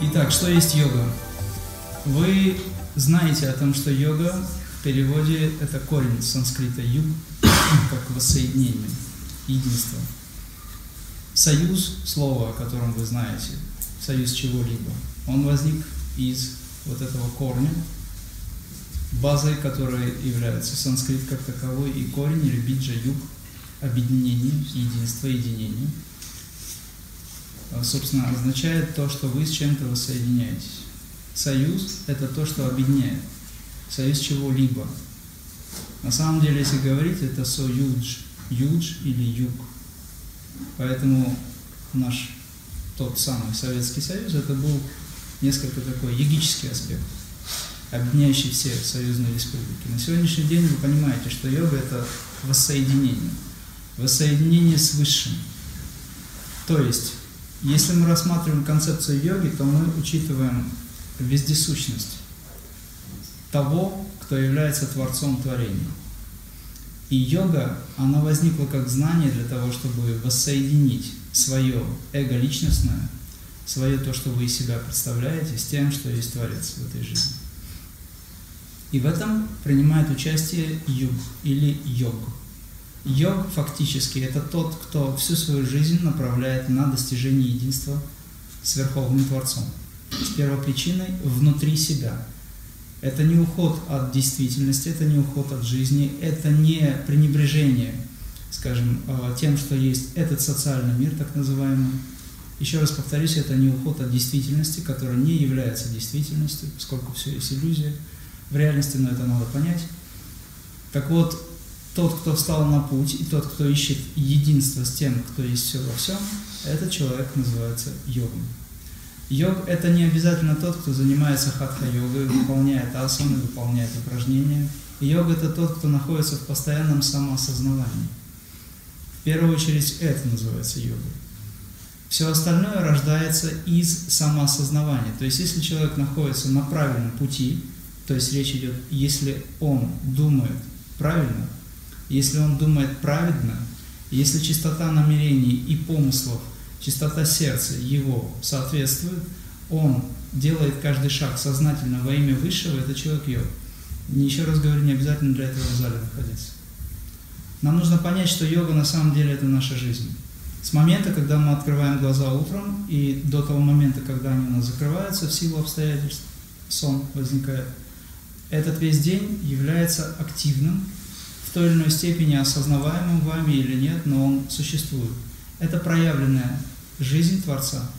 Итак, что есть йога? Вы знаете о том, что йога в переводе это корень санскрита юг, как воссоединение, единство. Союз, слово, о котором вы знаете, союз чего-либо, он возник из вот этого корня, базой которой является санскрит как таковой и корень или биджа юг, объединение, единство, единение – собственно, означает то, что вы с чем-то воссоединяетесь. Союз – это то, что объединяет. Союз чего-либо. На самом деле, если говорить, это союдж, юдж или юг. Поэтому наш тот самый Советский Союз, это был несколько такой йогический аспект, объединяющий все союзные республики. На сегодняшний день вы понимаете, что йога – это воссоединение. Воссоединение с Высшим. То есть, если мы рассматриваем концепцию йоги, то мы учитываем вездесущность того, кто является Творцом творения. И йога, она возникла как знание для того, чтобы воссоединить свое эго личностное, свое то, что вы из себя представляете, с тем, что есть Творец в этой жизни. И в этом принимает участие юг или йог. Йог фактически это тот, кто всю свою жизнь направляет на достижение единства с Верховным Творцом, с первопричиной внутри себя. Это не уход от действительности, это не уход от жизни, это не пренебрежение, скажем, э, тем, что есть этот социальный мир, так называемый. Еще раз повторюсь, это не уход от действительности, которая не является действительностью, поскольку все есть иллюзия в реальности, но это надо понять. Так вот, тот, кто встал на путь, и тот, кто ищет единство с тем, кто есть все во всем, этот человек называется йогом. Йог – это не обязательно тот, кто занимается хатха-йогой, выполняет асаны, выполняет упражнения. Йог – это тот, кто находится в постоянном самоосознавании. В первую очередь это называется йогой. Все остальное рождается из самоосознавания. То есть, если человек находится на правильном пути, то есть речь идет, если он думает правильно, если он думает праведно, если чистота намерений и помыслов, чистота сердца его соответствует, он делает каждый шаг сознательно во имя Высшего, это человек йог. Еще раз говорю, не обязательно для этого в зале находиться. Нам нужно понять, что йога на самом деле это наша жизнь. С момента, когда мы открываем глаза утром, и до того момента, когда они у нас закрываются в силу обстоятельств, сон возникает, этот весь день является активным, в той или иной степени осознаваемым вами или нет, но он существует. Это проявленная жизнь Творца.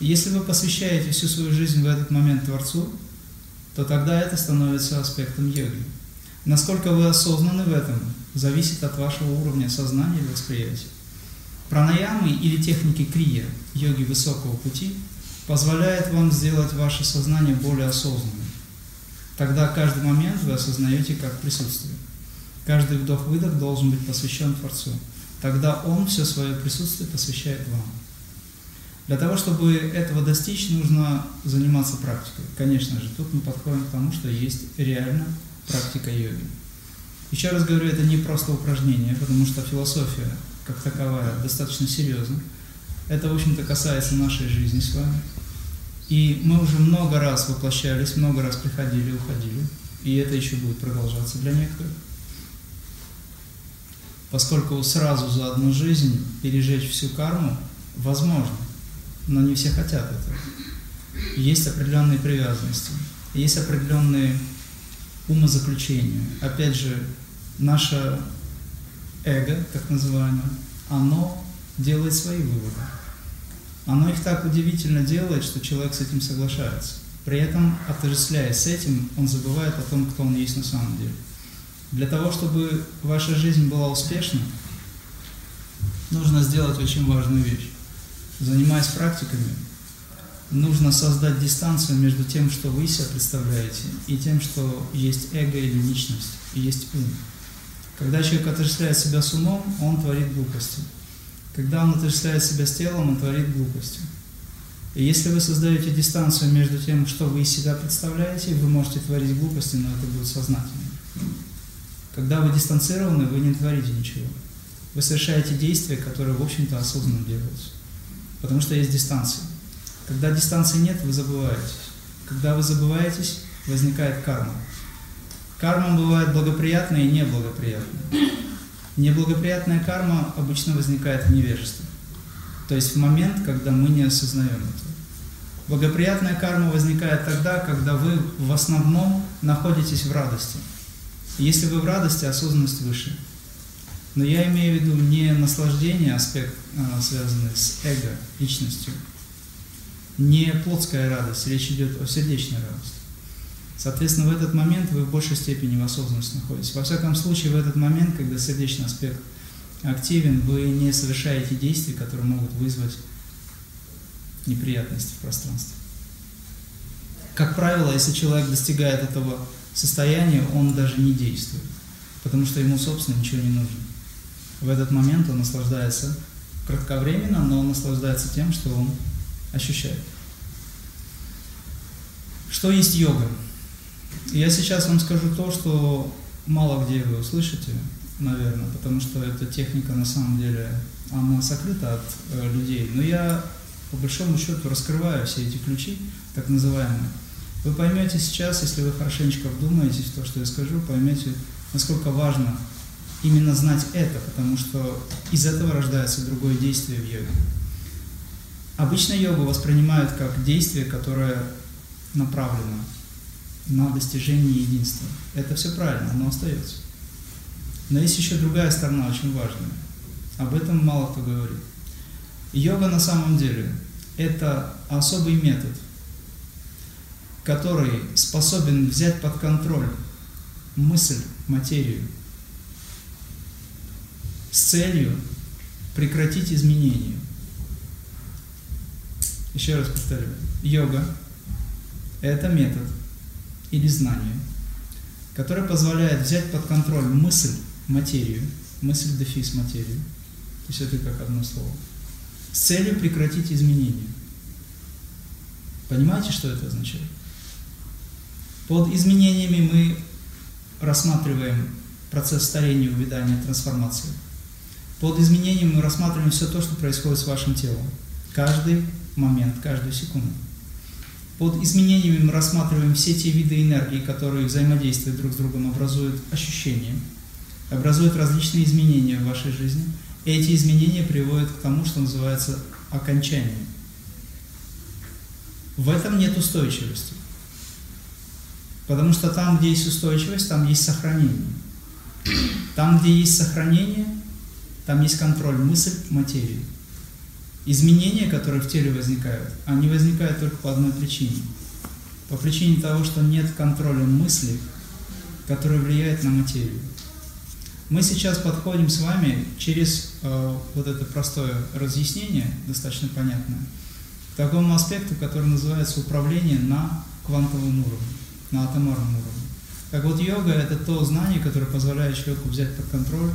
Если вы посвящаете всю свою жизнь в этот момент Творцу, то тогда это становится аспектом йоги. Насколько вы осознаны в этом, зависит от вашего уровня сознания и восприятия. Пранаямы или техники крия, йоги высокого пути, позвляют вам сделать ваше сознание более осознанным. Тогда каждый момент вы осознаете как присутствие. Каждый вдох-выдох должен быть посвящен Творцу. Тогда Он все свое присутствие посвящает вам. Для того, чтобы этого достичь, нужно заниматься практикой. Конечно же, тут мы подходим к тому, что есть реально практика йоги. Еще раз говорю, это не просто упражнение, потому что философия как таковая достаточно серьезна. Это, в общем-то, касается нашей жизни с вами. И мы уже много раз воплощались, много раз приходили, уходили. И это еще будет продолжаться для некоторых поскольку сразу за одну жизнь пережечь всю карму возможно, но не все хотят этого. Есть определенные привязанности, есть определенные умозаключения. Опять же, наше эго, так называемое, оно делает свои выводы. Оно их так удивительно делает, что человек с этим соглашается. При этом, отождествляясь с этим, он забывает о том, кто он есть на самом деле. Для того, чтобы ваша жизнь была успешной, нужно сделать очень важную вещь. Занимаясь практиками, нужно создать дистанцию между тем, что вы себя представляете, и тем, что есть эго или личность, и есть ум. Когда человек отождествляет себя с умом, он творит глупости. Когда он отождествляет себя с телом, он творит глупости. И если вы создаете дистанцию между тем, что вы из себя представляете, вы можете творить глупости, но это будет сознательно. Когда вы дистанцированы, вы не творите ничего. Вы совершаете действия, которые, в общем-то, осознанно делаются. Потому что есть дистанция. Когда дистанции нет, вы забываетесь. Когда вы забываетесь, возникает карма. Карма бывает благоприятная и неблагоприятная. Неблагоприятная карма обычно возникает в невежестве. То есть в момент, когда мы не осознаем это. Благоприятная карма возникает тогда, когда вы в основном находитесь в радости. Если вы в радости, осознанность выше. Но я имею в виду не наслаждение, аспект, а, связанный с эго, личностью, не плотская радость, речь идет о сердечной радости. Соответственно, в этот момент вы в большей степени в осознанности находитесь. Во всяком случае, в этот момент, когда сердечный аспект активен, вы не совершаете действий, которые могут вызвать неприятности в пространстве. Как правило, если человек достигает этого состояния, он даже не действует, потому что ему, собственно, ничего не нужно. В этот момент он наслаждается кратковременно, но он наслаждается тем, что он ощущает. Что есть йога? Я сейчас вам скажу то, что мало где вы услышите, наверное, потому что эта техника на самом деле, она сокрыта от э, людей. Но я по большому счету раскрываю все эти ключи, так называемые. Вы поймете сейчас, если вы хорошенечко вдумаетесь в то, что я скажу, поймете, насколько важно именно знать это, потому что из этого рождается другое действие в йоге. Обычно йогу воспринимают как действие, которое направлено на достижение единства. Это все правильно, оно остается. Но есть еще другая сторона, очень важная. Об этом мало кто говорит. Йога на самом деле это особый метод, который способен взять под контроль мысль, материю, с целью прекратить изменения. Еще раз повторю. Йога – это метод или знание, которое позволяет взять под контроль мысль, материю, мысль дефис материю, то есть это как одно слово, с целью прекратить изменения. Понимаете, что это означает? Под изменениями мы рассматриваем процесс старения, увядания, трансформации. Под изменением мы рассматриваем все то, что происходит с вашим телом. Каждый момент, каждую секунду. Под изменениями мы рассматриваем все те виды энергии, которые взаимодействуют друг с другом, образуют ощущения, образуют различные изменения в вашей жизни. Эти изменения приводят к тому, что называется окончание. В этом нет устойчивости. Потому что там, где есть устойчивость, там есть сохранение. Там, где есть сохранение, там есть контроль мысль, материи. Изменения, которые в теле возникают, они возникают только по одной причине. По причине того, что нет контроля мысли, которая влияет на материю. Мы сейчас подходим с вами через э, вот это простое разъяснение, достаточно понятное, к такому аспекту, который называется управление на квантовом уровне, на атомарном уровне. Так вот, йога – это то знание, которое позволяет человеку взять под контроль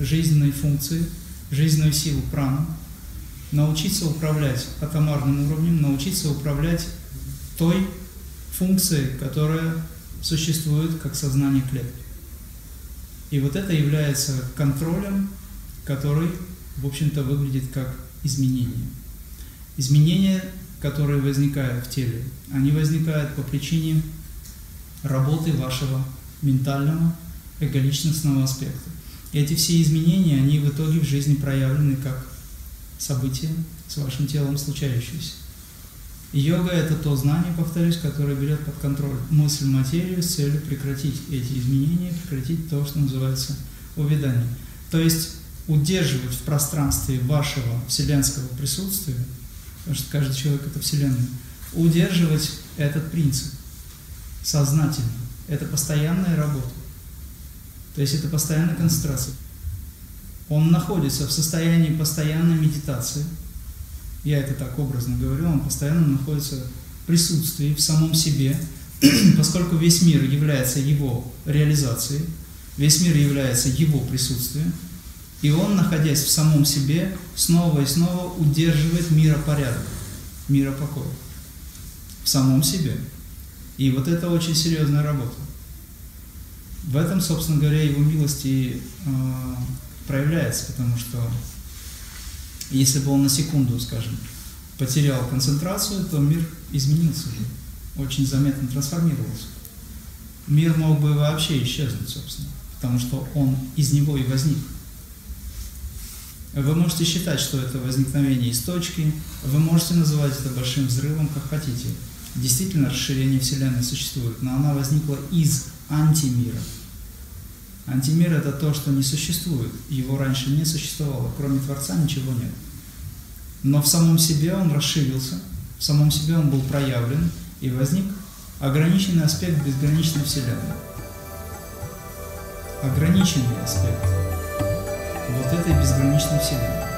жизненные функции, жизненную силу прану, научиться управлять атомарным уровнем, научиться управлять той функцией, которая существует как сознание клетки. И вот это является контролем, который, в общем-то, выглядит как изменение. Изменения, которые возникают в теле, они возникают по причине работы вашего ментального, эголичностного аспекта. И эти все изменения, они в итоге в жизни проявлены как события с вашим телом случающиеся. йога – это то знание, повторюсь, которое берет под контроль мысль материю с целью прекратить эти изменения, прекратить то, что называется увядание. То есть удерживать в пространстве вашего вселенского присутствия, потому что каждый человек – это Вселенная, удерживать этот принцип сознательно. Это постоянная работа. То есть это постоянная концентрация. Он находится в состоянии постоянной медитации. Я это так образно говорю, он постоянно находится в присутствии, в самом себе, поскольку весь мир является его реализацией, весь мир является его присутствием, и он, находясь в самом себе, снова и снова удерживает миропорядок, миропокой в самом себе. И вот это очень серьезная работа. В этом, собственно говоря, его милости э, проявляется, потому что если бы он на секунду, скажем, потерял концентрацию, то мир изменился уже, очень заметно трансформировался. Мир мог бы вообще исчезнуть, собственно, потому что он из него и возник. Вы можете считать, что это возникновение из точки, вы можете называть это большим взрывом, как хотите. Действительно, расширение Вселенной существует, но она возникла из антимира. Антимир – это то, что не существует. Его раньше не существовало. Кроме Творца ничего нет. Но в самом себе он расширился, в самом себе он был проявлен, и возник ограниченный аспект безграничной Вселенной. Ограниченный аспект вот этой безграничной Вселенной.